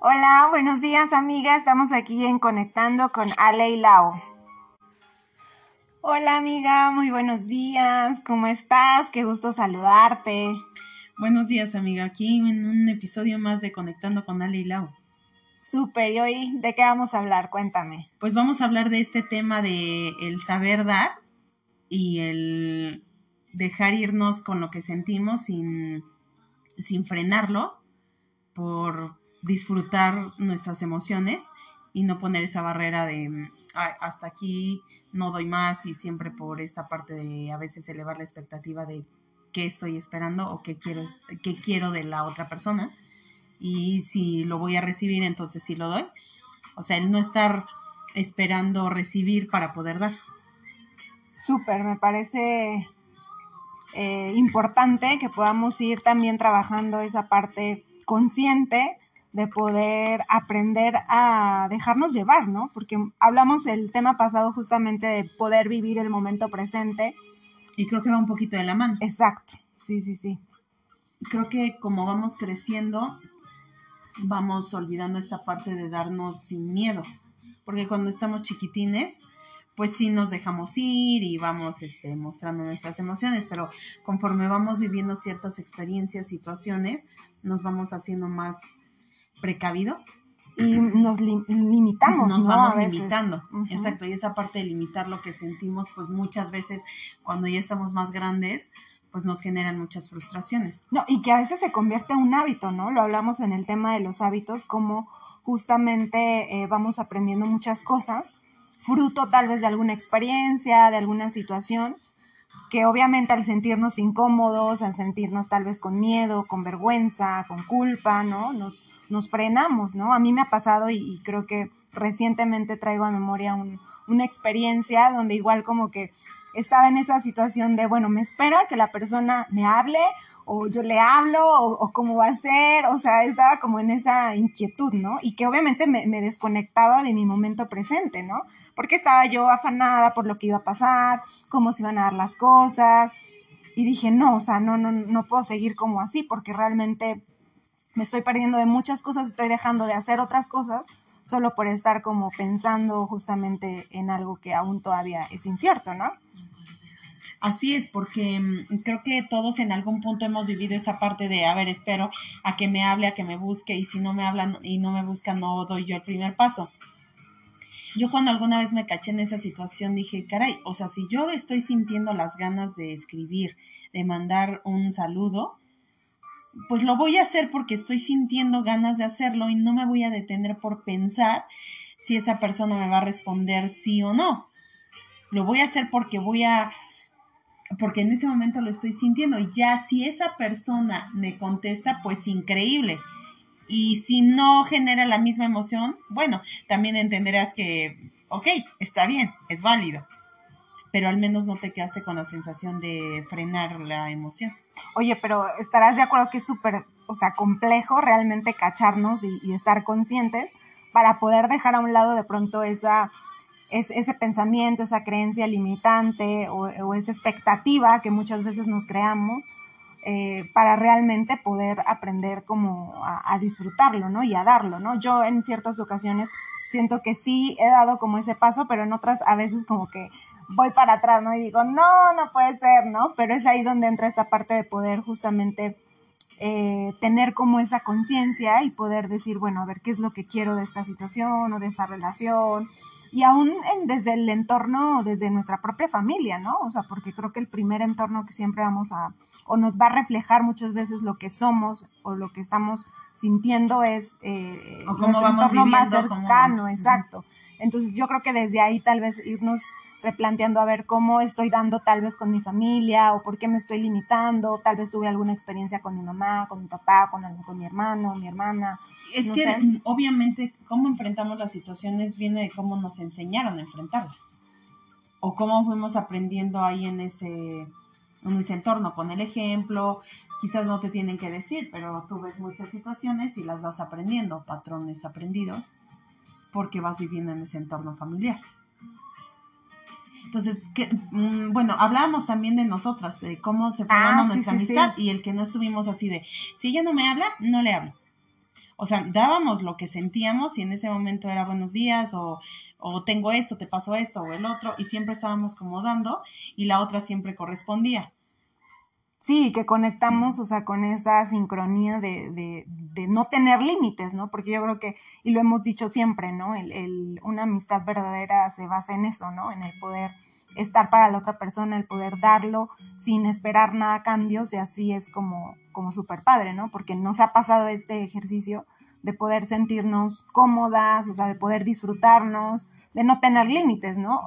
Hola, buenos días amiga, estamos aquí en Conectando con Ale y Lao. Hola amiga, muy buenos días, ¿cómo estás? Qué gusto saludarte. Buenos días amiga, aquí en un episodio más de Conectando con Ale y Lau. Súper, ¿y hoy de qué vamos a hablar? Cuéntame. Pues vamos a hablar de este tema de el saber dar y el dejar irnos con lo que sentimos sin, sin frenarlo por disfrutar nuestras emociones y no poner esa barrera de hasta aquí no doy más y siempre por esta parte de a veces elevar la expectativa de qué estoy esperando o qué quiero, qué quiero de la otra persona y si lo voy a recibir entonces sí lo doy. O sea, el no estar esperando recibir para poder dar. Súper, me parece eh, importante que podamos ir también trabajando esa parte consciente de poder aprender a dejarnos llevar, ¿no? Porque hablamos el tema pasado justamente de poder vivir el momento presente. Y creo que va un poquito de la mano. Exacto, sí, sí, sí. Creo que como vamos creciendo, vamos olvidando esta parte de darnos sin miedo. Porque cuando estamos chiquitines, pues sí nos dejamos ir y vamos este, mostrando nuestras emociones, pero conforme vamos viviendo ciertas experiencias, situaciones, nos vamos haciendo más precavidos. Y nos limitamos. Nos vamos limitando. Exacto. Y esa parte de limitar lo que sentimos, pues muchas veces cuando ya estamos más grandes, pues nos generan muchas frustraciones. No, y que a veces se convierte en un hábito, ¿no? Lo hablamos en el tema de los hábitos, como justamente eh, vamos aprendiendo muchas cosas, fruto tal vez de alguna experiencia, de alguna situación, que obviamente al sentirnos incómodos, al sentirnos tal vez con miedo, con vergüenza, con culpa, ¿no? Nos, nos frenamos, ¿no? A mí me ha pasado y, creo que recientemente traigo a memoria una experiencia donde igual como que estaba en esa situación de, bueno, me espero a que la persona me hable o yo le hablo o, cómo va a ser, o sea, estaba como en esa inquietud, ¿no? Y que obviamente me, me, desconectaba de mi momento presente, ¿no? Porque estaba yo afanada por lo que iba a pasar, cómo se iban a dar las cosas, y dije, no, o sea, no, no, no puedo seguir como así, porque realmente me estoy perdiendo de muchas cosas, estoy dejando de hacer otras cosas solo por estar como pensando justamente en algo que aún todavía es incierto, ¿no? Así es, porque mm, creo que todos en algún punto hemos vivido esa parte de, a ver, espero a que me hable, a que me busque, y si no me hablan y no me buscan, no doy yo el primer paso. Yo cuando alguna vez me caché en esa situación dije, caray, o sea, si yo estoy sintiendo las ganas de escribir, de mandar un saludo, pues lo voy a hacer porque estoy sintiendo ganas de hacerlo y no me voy a detener por pensar si esa persona me va a responder sí o no. Lo voy a hacer porque voy a porque en ese momento lo estoy sintiendo. Ya si esa persona me contesta, pues increíble. Y si no genera la misma emoción, bueno, también entenderás que, ok, está bien, es válido. Pero al menos no te quedaste con la sensación de frenar la emoción. Oye, pero estarás de acuerdo que es súper, o sea, complejo realmente cacharnos y, estar conscientes para poder dejar a un lado de pronto esa es, ese pensamiento, esa creencia limitante o, esa expectativa que muchas veces nos creamos eh, para realmente poder aprender como a, disfrutarlo, ¿no? Y a darlo, ¿no? Yo en ciertas ocasiones siento que sí he dado como ese paso, pero en otras a veces como que voy para atrás, ¿no? Y digo, no, no puede ser, ¿no? Pero es ahí donde entra esta parte de poder justamente eh, tener como esa conciencia y poder decir, bueno, a ver, ¿qué es lo que quiero de esta situación o de esta relación? y aún desde el entorno, desde nuestra propia familia, ¿no? O sea, porque creo que el primer entorno que siempre vamos a, o nos va a reflejar muchas veces lo que somos o lo que estamos sintiendo es eh, nuestro entorno más cercano, exacto. Entonces yo creo que desde ahí tal vez irnos replanteando a ver cómo estoy dando tal vez con mi familia o por qué me estoy limitando, tal vez tuve alguna experiencia con mi mamá, con mi papá, con, con mi hermano, mi hermana. Es que obviamente cómo enfrentamos las situaciones viene de cómo nos enseñaron a enfrentarlas o cómo fuimos aprendiendo ahí en ese, en ese entorno, con el ejemplo, quizás no te tienen que decir, pero tú ves muchas situaciones y las vas aprendiendo, patrones aprendidos, porque vas viviendo en ese entorno familiar. Entonces, que, mm, bueno, hablábamos también de nosotras, de cómo se formó ah, nuestra amistad y el que no estuvimos así de, si ella no me habla, no le hablo. O sea, dábamos lo que sentíamos y en ese momento era buenos días o, o tengo esto, te pasó esto o el otro y siempre estábamos como dando y la otra siempre correspondía. Sí, que conectamos, o sea, con esa sincronía de, de, de no tener límites, ¿no? Porque yo creo que, y lo hemos dicho siempre, ¿no? El, el, una amistad verdadera se basa en eso, ¿no? En el poder estar para la otra persona, el poder darlo sin esperar nada a cambios y así es como, como súper padre, ¿no? Porque nos ha pasado este ejercicio de poder sentirnos cómodas, o sea, de poder disfrutarnos, de no tener límites, ¿no?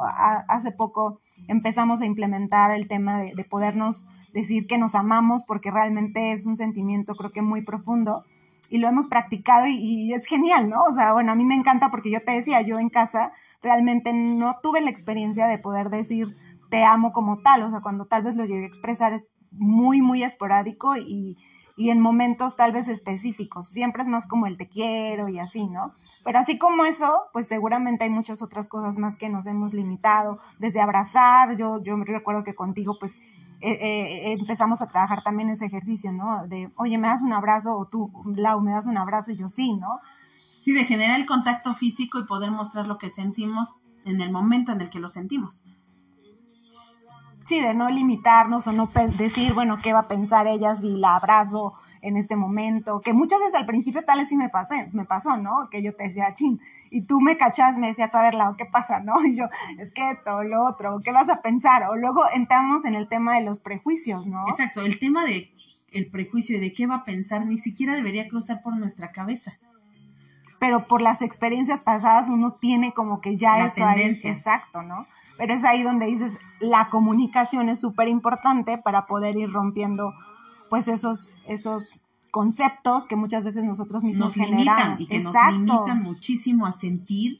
Hace poco empezamos a implementar el tema de, de podernos decir que nos amamos porque realmente es un sentimiento creo que muy profundo y lo hemos practicado y, es genial, ¿no? O sea, bueno, a mí me encanta porque yo te decía, yo en casa realmente no tuve la experiencia de poder decir te amo como tal, o sea, cuando tal vez lo llegué a expresar es muy, muy esporádico y, y en momentos tal vez específicos, siempre es más como el te quiero y así, ¿no? Pero así como eso, pues seguramente hay muchas otras cosas más que nos hemos limitado, desde abrazar, yo, yo recuerdo que contigo pues eh, eh, empezamos a trabajar también ese ejercicio, ¿no? De, oye, ¿me das un abrazo? O tú, Lau, ¿me das un abrazo? Y yo sí, ¿no? Sí, de generar el contacto físico y poder mostrar lo que sentimos en el momento en el que lo sentimos. Sí, de no limitarnos o no decir, bueno, ¿qué va a pensar ella si la abrazo en este momento? Que muchas veces al principio tal vez sí me pasé, me pasó, ¿no? Que yo te decía, chin, y tú me cachas, me decías, a ver, Lau, ¿qué pasa, no? Y yo, es que todo lo otro, ¿qué vas a pensar? O luego entramos en el tema de los prejuicios, ¿no? Exacto, el tema de el prejuicio y de qué va a pensar ni siquiera debería cruzar por nuestra cabeza. Pero por las experiencias pasadas uno tiene como que ya la eso tendencia. ahí, exacto, ¿no? Pero es ahí donde dices, la comunicación es súper importante para poder ir rompiendo pues esos, esos conceptos que muchas veces nosotros mismos nos generamos. Limitan y que Exacto. nos limitan muchísimo a sentir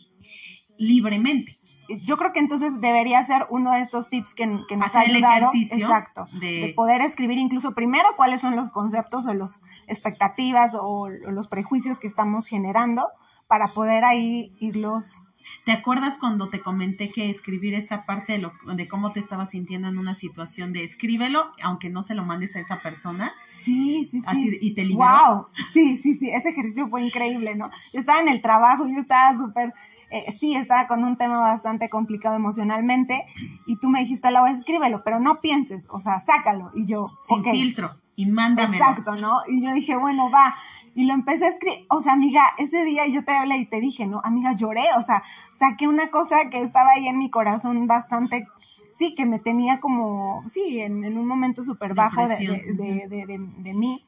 libremente. Yo creo que entonces debería ser uno de estos tips que, que nos Hacer ha ayudado. el ejercicio exacto. De... de... poder escribir incluso primero cuáles son los conceptos o las expectativas o, o los prejuicios que estamos generando para poder ahí irlos ¿Te acuerdas cuando te comenté que escribir esta parte de, lo, de cómo te estabas sintiendo en una situación de escríbelo, aunque no se lo mandes a esa persona? Sí, sí, sí. Así, y te liberó. ¡Wow! Sí, sí, sí. Ese ejercicio fue increíble, ¿no? Yo estaba en el trabajo, yo estaba súper. Eh, sí, estaba con un tema bastante complicado emocionalmente y tú me dijiste, la voy a escríbelo, pero no pienses, o sea, sácalo. Y yo, Sin okay. filtro y mándamelo. Exacto, ¿no? Y yo dije, bueno, va. Y lo empecé a escribir, o sea, amiga, ese día yo te hablé y te dije, ¿no? Amiga, lloré, o sea, saqué una cosa que estaba ahí en mi corazón bastante, sí, que me tenía como, sí, en, en un momento súper bajo de, de, de, de, mí,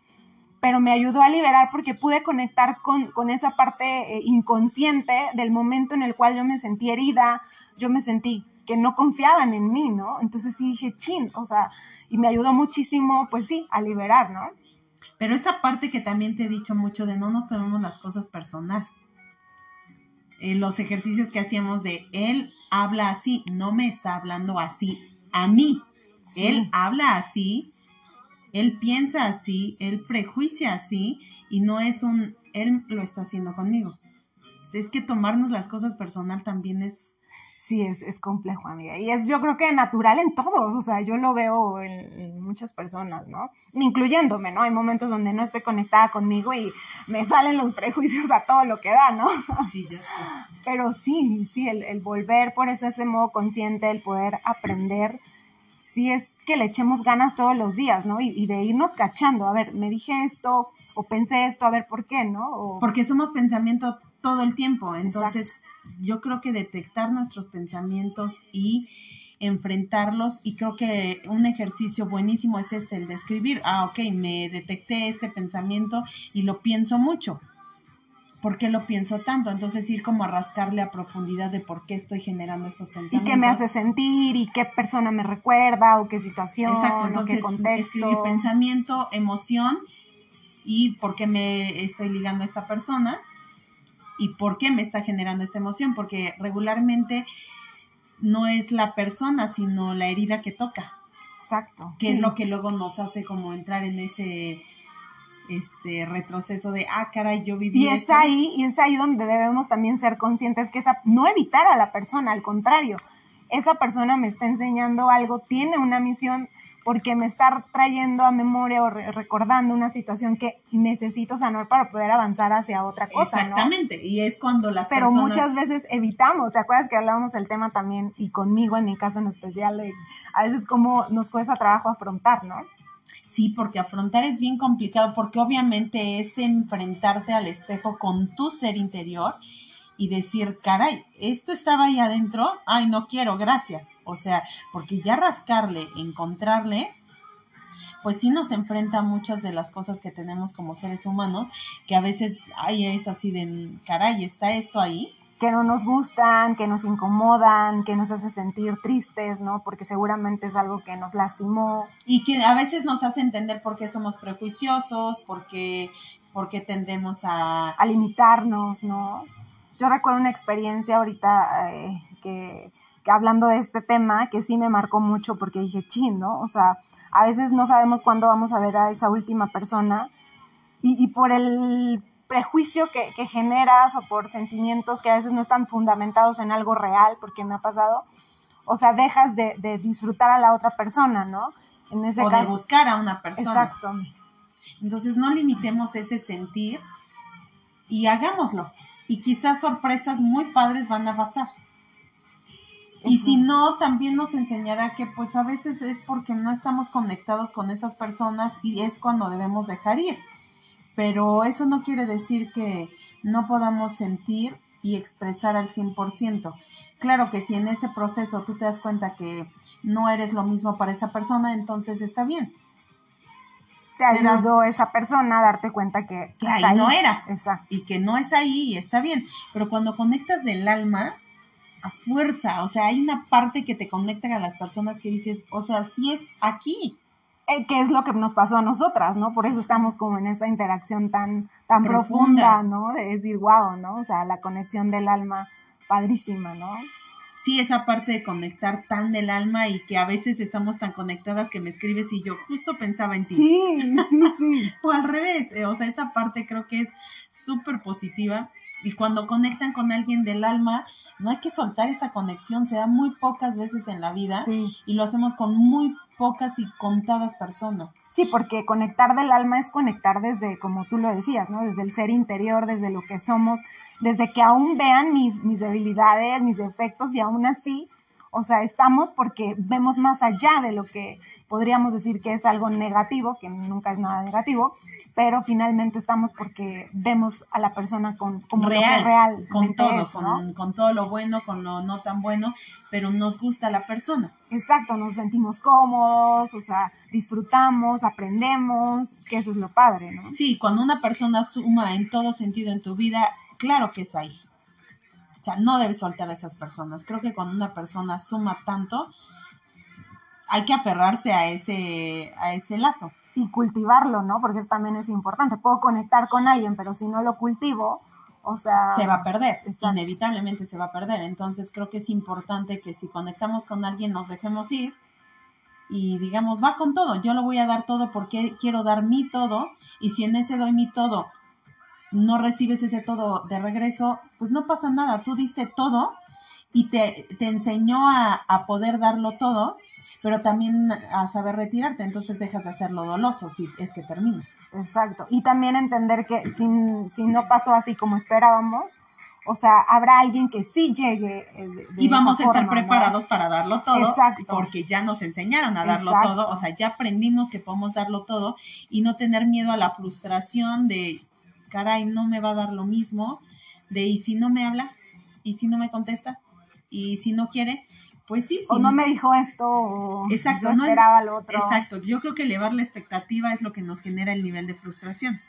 pero me ayudó a liberar porque pude conectar con, con esa parte eh, inconsciente del momento en el cual yo me sentí herida, yo me sentí que no confiaban en mí, ¿no? Entonces sí dije, chin, o sea, y me ayudó muchísimo, pues sí, a liberar, ¿no? Pero esta parte que también te he dicho mucho de no nos tomemos las cosas personal. Eh, los ejercicios que hacíamos de él habla así, no me está hablando así a mí. Sí. Él habla así, él piensa así, él prejuicia así y no es un, él lo está haciendo conmigo. Es que tomarnos las cosas personal también es, sí es, es, complejo, amiga. Y es yo creo que natural en todos, o sea, yo lo veo en, en, muchas personas, ¿no? Incluyéndome, ¿no? Hay momentos donde no estoy conectada conmigo y me salen los prejuicios a todo lo que da, ¿no? Sí, ya sé. Pero sí, sí, el, el volver por eso ese modo consciente, el poder aprender, sí es que le echemos ganas todos los días, ¿no? Y, y de irnos cachando, a ver, me dije esto o pensé esto, a ver por qué, ¿no? O... Porque somos pensamiento todo el tiempo, entonces... Exacto yo creo que detectar nuestros pensamientos y enfrentarlos y creo que un ejercicio buenísimo es este, el de escribir, ah, ok, me detecté este pensamiento y lo pienso mucho. ¿Por qué lo pienso tanto? Entonces ir como a rascarle a profundidad de por qué estoy generando estos pensamientos. Y qué me hace sentir y qué persona me recuerda o qué situación Exacto, entonces, o qué contexto. Escribir pensamiento, emoción y por qué me estoy ligando a esta persona y por qué me está generando esta emoción, porque regularmente no es la persona, sino la herida que toca. Exacto. Que sí. es lo que luego nos hace como entrar en ese este retroceso de ah caray yo viví y es esto. ahí y es ahí donde debemos también ser conscientes que esa no evitar a la persona al contrario esa persona me está enseñando algo tiene una misión porque me está trayendo a memoria o recordando una situación que necesito sanar para poder avanzar hacia otra cosa. Exactamente, y es cuando las Pero muchas veces evitamos, ¿te acuerdas que hablábamos del tema también, y conmigo en mi caso en especial, a veces como nos cuesta trabajo afrontar, ¿no? Sí, porque afrontar es bien complicado, porque obviamente es enfrentarte al espejo con tu ser interior y decir, caray, esto estaba ahí adentro, ay, no quiero, gracias. O sea, porque ya rascarle, encontrarle, pues sí nos enfrenta a muchas de las cosas que tenemos como seres humanos, que a veces, ay, es así de, caray, está esto ahí. Que no nos gustan, que nos incomodan, que nos hace sentir tristes, ¿no? Porque seguramente es algo que nos lastimó. Y que a veces nos hace entender por qué somos prejuiciosos, porque, porque tendemos a... A limitarnos, ¿no? Yo recuerdo una experiencia ahorita eh, que, hablando de este tema que sí me marcó mucho porque dije, chin, ¿no? O sea, a veces no sabemos cuándo vamos a ver a esa última persona y, por el prejuicio que, generas o por sentimientos que a veces no están fundamentados en algo real, porque me ha pasado, o sea, dejas de, disfrutar a la otra persona, ¿no? En ese o de buscar a una persona. Exacto. Entonces no limitemos ese sentir y hagámoslo y quizás sorpresas muy padres van a pasar. Y si no, también nos enseñará que pues a veces es porque no estamos conectados con esas personas y es cuando debemos dejar ir. Pero eso no quiere decir que no podamos sentir y expresar al 100%. Claro que si en ese proceso tú te das cuenta que no eres lo mismo para esa persona, entonces está bien te ayudó esa persona a darte cuenta que, ahí, no era. Exacto. Y que no es ahí y está bien. Pero cuando conectas del alma, a fuerza, o sea, hay una parte que te conecta a las personas que dices, o sea, sí es aquí. Eh, que es lo que nos pasó a nosotras, ¿no? Por eso estamos como en esa interacción tan, tan profunda, profunda ¿no? De decir, wow, ¿no? O sea, la conexión del alma, padrísima, ¿no? Sí esa parte de conectar tan del alma y que a veces estamos tan conectadas que me escribes y yo justo pensaba en ti. Sí, sí, sí. o al revés, eh, o sea, esa parte creo que es súper positiva. Y cuando conectan con alguien del alma, no hay que soltar esa conexión, se da muy pocas veces en la vida y lo hacemos con muy pocas y contadas personas. Sí, porque conectar del alma es conectar desde, como tú lo decías, ¿no? Desde el ser interior, desde lo que somos, desde que aún vean mis, mis debilidades, mis defectos y aún así, o sea, estamos porque vemos más allá de lo que podríamos decir que es algo negativo, que nunca es nada negativo, pero finalmente estamos porque vemos a la persona con como real, real con todo, con, todo lo bueno, con lo no tan bueno, pero nos gusta la persona. Exacto, nos sentimos cómodos, o sea, disfrutamos, aprendemos, que eso es lo padre, ¿no? Sí, cuando una persona suma en todo sentido en tu vida, claro que es ahí. O sea, no debes soltar a esas personas. Creo que cuando una persona suma tanto, hay que aferrarse a ese, a ese lazo y cultivarlo, ¿no? Porque eso también es importante. Puedo conectar con alguien, pero si no lo cultivo, o sea... Se va a perder, inevitablemente se va a perder. Entonces creo que es importante que si conectamos con alguien nos dejemos ir y digamos, va con todo, yo lo voy a dar todo porque quiero dar mi todo y si en ese doy mi todo no recibes ese todo de regreso, pues no pasa nada, tú diste todo y te, te enseñó a, a poder darlo todo pero también a saber retirarte, entonces dejas de hacerlo doloso si es que termina. Exacto, y también entender que si, si no pasó así como esperábamos, o sea, habrá alguien que sí llegue. Eh, y vamos a estar preparados para darlo todo, Exacto. porque ya nos enseñaron a darlo todo, o sea, ya aprendimos que podemos darlo todo y no tener miedo a la frustración de, caray, no me va a dar lo mismo, de, y si no me habla, y si no me contesta, y si no quiere, pues sí, sí. O no me dijo esto, o exacto, yo esperaba lo otro. Exacto, yo creo que elevar la expectativa es lo que nos genera el nivel de frustración.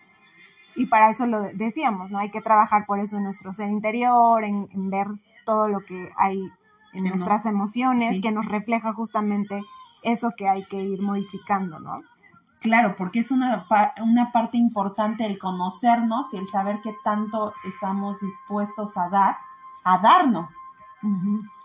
Y para eso lo decíamos, ¿no? Hay que trabajar por eso en nuestro ser interior, en, ver todo lo que hay en nuestras emociones, que nos refleja justamente eso que hay que ir modificando, ¿no? Claro, porque es una, una parte importante el conocernos y el saber qué tanto estamos dispuestos a dar, a darnos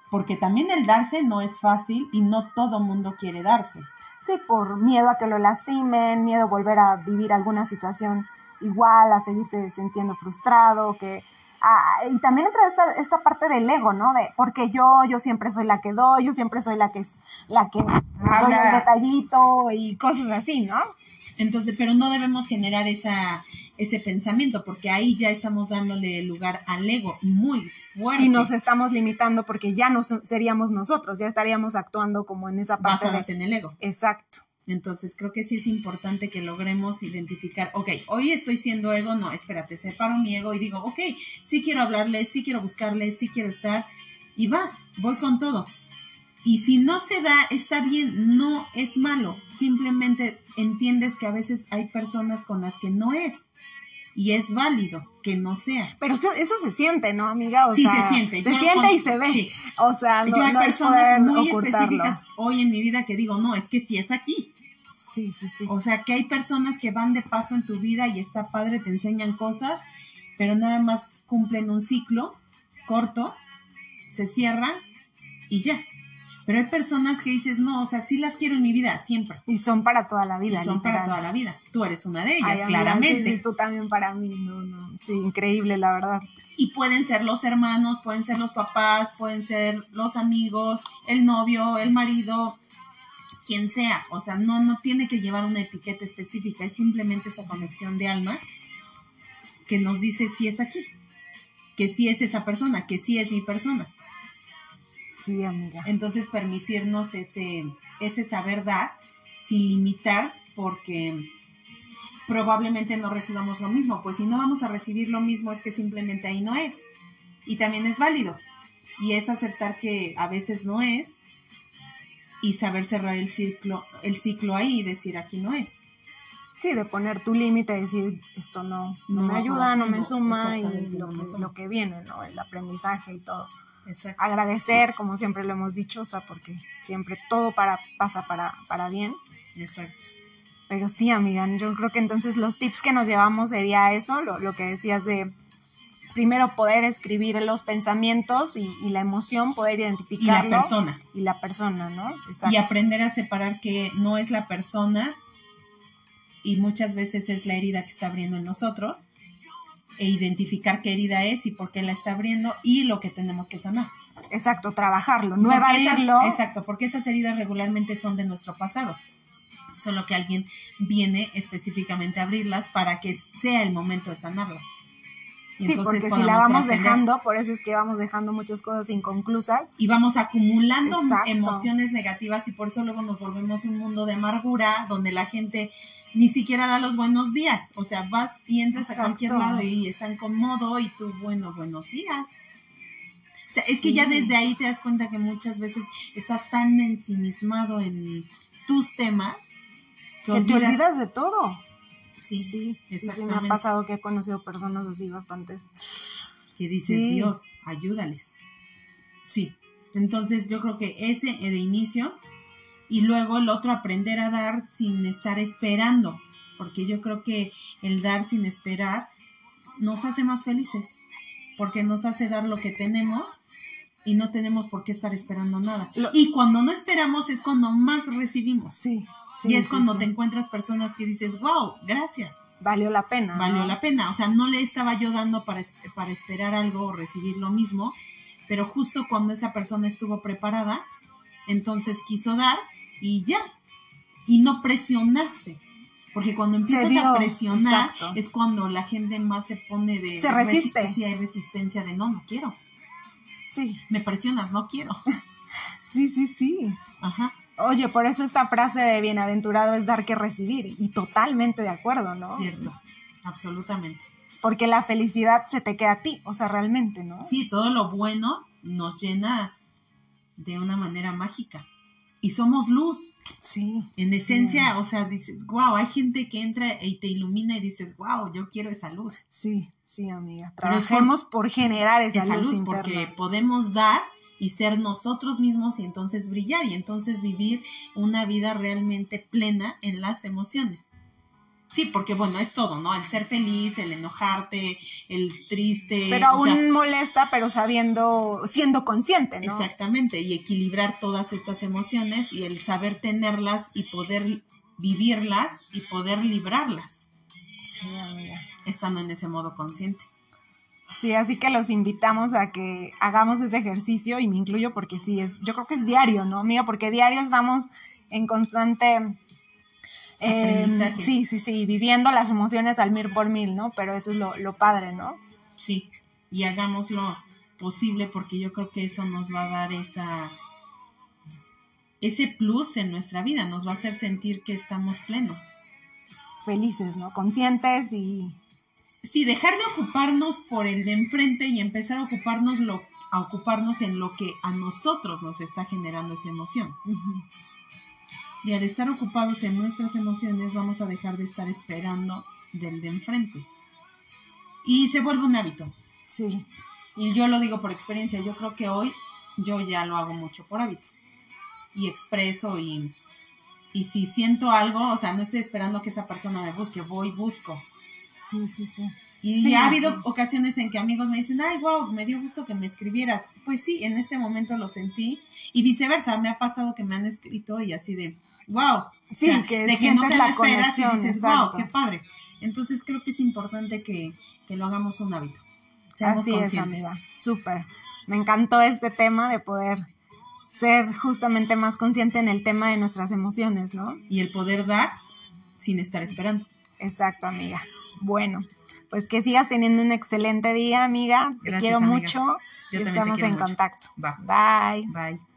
porque también el darse no es fácil y no todo mundo quiere darse. Sí, por miedo a que lo lastimen, miedo a volver a vivir alguna situación igual, a seguirte sintiendo frustrado, que Ah, y también entra esta, esta parte del ego, ¿no? De porque yo, yo siempre soy la que doy, yo siempre soy la que la que doy el detallito y cosas así, ¿no? Entonces, pero no debemos generar esa, ese pensamiento, porque ahí ya estamos dándole lugar al ego muy fuerte. Y nos estamos limitando porque ya no seríamos nosotros, ya estaríamos actuando como en esa parte Basadas en el ego. Exacto. Entonces creo que sí es importante que logremos identificar, ok, hoy estoy siendo ego, no, espérate, separo mi ego y digo, ok, sí quiero hablarle, sí quiero buscarle, sí quiero estar, y va, voy con todo. Y si no se da, está bien, no es malo, simplemente entiendes que a veces hay personas con las que no es. Y es válido que no sea. Pero eso, se siente, ¿no, amiga? O sí, se siente. Se siente y se ve. O sea, no, Yo hay personas muy específicas hoy en mi vida que digo, no, es que sí es aquí. Sí, sí, sí. O sea, que hay personas que van de paso en tu vida y está padre, te enseñan cosas, pero nada más cumplen un ciclo corto, se cierran y ya. Pero hay personas que dices, no, o sea, sí las quiero en mi vida, siempre. Y son para toda la vida, y son para toda la vida. Tú eres una de ellas, claramente. Y tú también para mí, no, no. Sí, increíble, la verdad. Y pueden ser los hermanos, pueden ser los papás, pueden ser los amigos, el novio, el marido, quien sea, o sea, no, no tiene que llevar una etiqueta específica, es simplemente esa conexión de almas que nos dice si es aquí, que sí es esa persona, que sí es mi persona. Sí, amiga. Entonces permitirnos ese, ese saber dar sin limitar porque probablemente no recibamos lo mismo, pues si no vamos a recibir lo mismo es que simplemente ahí no es. Y también es válido. Y es aceptar que a veces no es y saber cerrar el ciclo, el ciclo ahí y decir aquí no es. Sí, de poner tu límite, decir esto no, no, me ayuda, no, me suma y lo que, lo que viene, ¿no? El aprendizaje y todo. Exacto. Agradecer, como siempre lo hemos dicho, o sea, porque siempre todo para, pasa para, para bien. Exacto. Pero sí, amiga, yo creo que entonces los tips que nos llevamos sería eso, lo, lo que decías de primero poder escribir los pensamientos y, la emoción, poder identificarlo. Y la persona. Y la persona, ¿no? Y aprender a separar que no es la persona y muchas veces es la herida que está abriendo en nosotros e identificar qué herida es y por qué la está abriendo y lo que tenemos que sanar. Exacto, trabajarlo, no evadirlo. exacto, porque esas heridas regularmente son de nuestro pasado. Solo que alguien viene específicamente a abrirlas para que sea el momento de sanarlas sí, porque si la vamos dejando, por eso es que vamos dejando muchas cosas inconclusas. Y vamos acumulando emociones negativas y por eso luego nos volvemos un mundo de amargura donde la gente ni siquiera da los buenos días. O sea, vas y entras a cualquier lado y están cómodo y tú, bueno, buenos días. O sea, es que ya desde ahí te das cuenta que muchas veces estás tan ensimismado en tus temas que, te olvidas de todo. Sí, sí, sí, me ha pasado que he conocido personas así bastantes. Que dices, Dios, ayúdales. Sí, entonces yo creo que ese de inicio y luego el otro aprender a dar sin estar esperando, porque yo creo que el dar sin esperar nos hace más felices, porque nos hace dar lo que tenemos y no tenemos por qué estar esperando nada. y cuando no esperamos es cuando más recibimos. Sí y es cuando te encuentras personas que dices, wow, gracias. Valió la pena. Valió la pena. O sea, no le estaba yo dando para, para esperar algo o recibir lo mismo, pero justo cuando esa persona estuvo preparada, entonces quiso dar y ya. Y no presionaste. Porque cuando empiezas a presionar es cuando la gente más se pone de... Se resiste. Si hay resistencia de no, no quiero. Sí. Me presionas, no quiero. sí, sí, sí. Ajá. Oye, por eso esta frase de bienaventurado es dar que recibir. Y totalmente de acuerdo, ¿no? Cierto, absolutamente. Porque la felicidad se te queda a ti, o sea, realmente, ¿no? Sí, todo lo bueno nos llena de una manera mágica. Y somos luz. Sí. En esencia, o sea, dices, wow, hay gente que entra y te ilumina y dices, wow, yo quiero esa luz. Sí, sí, amiga. Trabajemos por, generar esa, esa luz, porque podemos dar y ser nosotros mismos y entonces brillar y entonces vivir una vida realmente plena en las emociones. Sí, porque bueno, es todo, ¿no? El ser feliz, el enojarte, el triste. Pero aún molesta, pero sabiendo, siendo consciente, ¿no? Exactamente, y equilibrar todas estas emociones y el saber tenerlas y poder vivirlas y poder librarlas. Sí, amiga. Estando en ese modo consciente. Sí, así que los invitamos a que hagamos ese ejercicio y me incluyo porque sí, es, yo creo que es diario, ¿no, amiga? Porque diario estamos en constante... Eh, sí, sí, sí, viviendo las emociones al mil por mil, ¿no? Pero eso es lo, lo padre, ¿no? Sí, y hagámoslo posible porque yo creo que eso nos va a dar esa ese plus en nuestra vida, nos va a hacer sentir que estamos plenos. Felices, ¿no? Conscientes y... Sí, dejar de ocuparnos por el de enfrente y empezar a ocuparnos, lo, a ocuparnos en lo que a nosotros nos está generando esa emoción. Y al estar ocupados en nuestras emociones vamos a dejar de estar esperando del de enfrente. Y se vuelve un hábito. Sí. Y yo lo digo por experiencia, yo creo que hoy yo ya lo hago mucho por hábito y expreso y, y si siento algo, o sea, no estoy esperando que esa persona me busque, voy, busco. Sí, sí, sí. Y ha habido ocasiones en que amigos me dicen, ay, wow, me dio gusto que me escribieras. Pues sí, en este momento lo sentí. Y viceversa, me ha pasado que me han escrito y así de, wow. Sí, que de que no te la esperas y dices, wow, qué padre. Entonces creo que es importante que, que lo hagamos un hábito. Seamos así es, amiga. Súper. Me encantó este tema de poder ser justamente más consciente en el tema de nuestras emociones, ¿no? Y el poder dar sin estar esperando. Exacto, amiga. Bueno, pues que sigas teniendo un excelente día, amiga. Te quiero mucho y estamos en contacto. Bye. Bye.